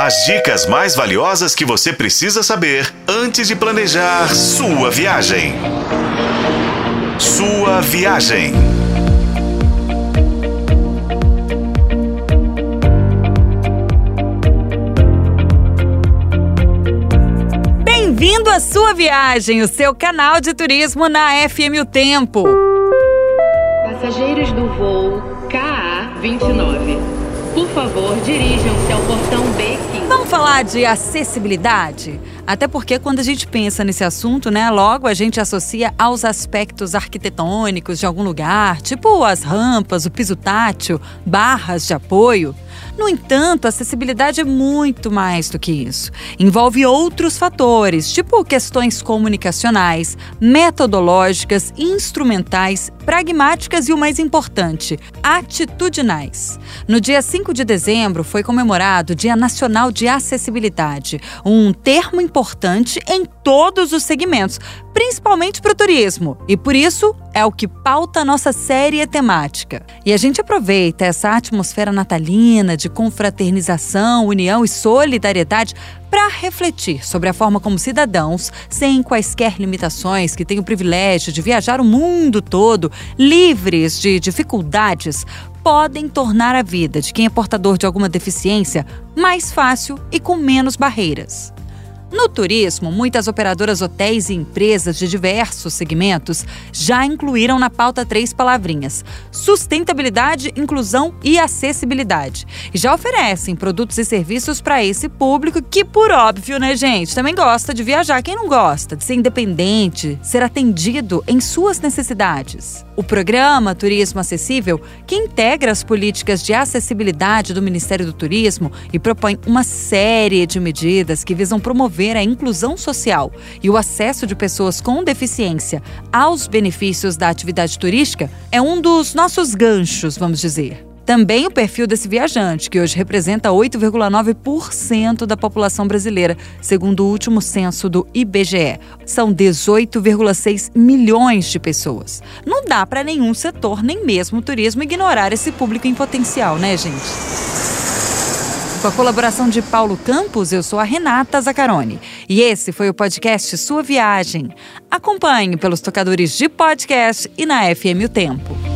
As dicas mais valiosas que você precisa saber antes de planejar sua viagem. Sua viagem. Bem-vindo à sua viagem, o seu canal de turismo na FM O Tempo. Passageiros do voo KA29, por favor, dirijam-se ao portão B15. Vamos falar de acessibilidade? Até porque quando a gente pensa nesse assunto, né, logo a gente associa aos aspectos arquitetônicos de algum lugar, tipo as rampas, o piso tátil, barras de apoio. No entanto, a acessibilidade é muito mais do que isso. Envolve outros fatores, tipo questões comunicacionais, metodológicas, instrumentais, pragmáticas e o mais importante, atitudinais. No dia 5 de dezembro foi comemorado o Dia Nacional de Acessibilidade, um termo importante em todos os segmentos, principalmente para o turismo. E por isso é o que pauta a nossa série temática. E a gente aproveita essa atmosfera natalina de confraternização, união e solidariedade para refletir sobre a forma como cidadãos, sem quaisquer limitações, que têm o privilégio de viajar o mundo todo, livres de dificuldades, podem tornar a vida de quem é portador de alguma deficiência mais fácil e com menos barreiras. No turismo, muitas operadoras hotéis e empresas de diversos segmentos já incluíram na pauta três palavrinhas: sustentabilidade, inclusão e acessibilidade. E já oferecem produtos e serviços para esse público que, por óbvio, né, gente, também gosta de viajar. Quem não gosta de ser independente, ser atendido em suas necessidades? O programa Turismo Acessível, que integra as políticas de acessibilidade do Ministério do Turismo e propõe uma série de medidas que visam promover a inclusão social e o acesso de pessoas com deficiência aos benefícios da atividade turística, é um dos nossos ganchos, vamos dizer. Também o perfil desse viajante, que hoje representa 8,9% da população brasileira, segundo o último censo do IBGE. São 18,6 milhões de pessoas. Não dá para nenhum setor, nem mesmo o turismo, ignorar esse público em potencial, né, gente? Com a colaboração de Paulo Campos, eu sou a Renata Zacarone. E esse foi o podcast Sua Viagem. Acompanhe pelos tocadores de podcast e na FM O Tempo.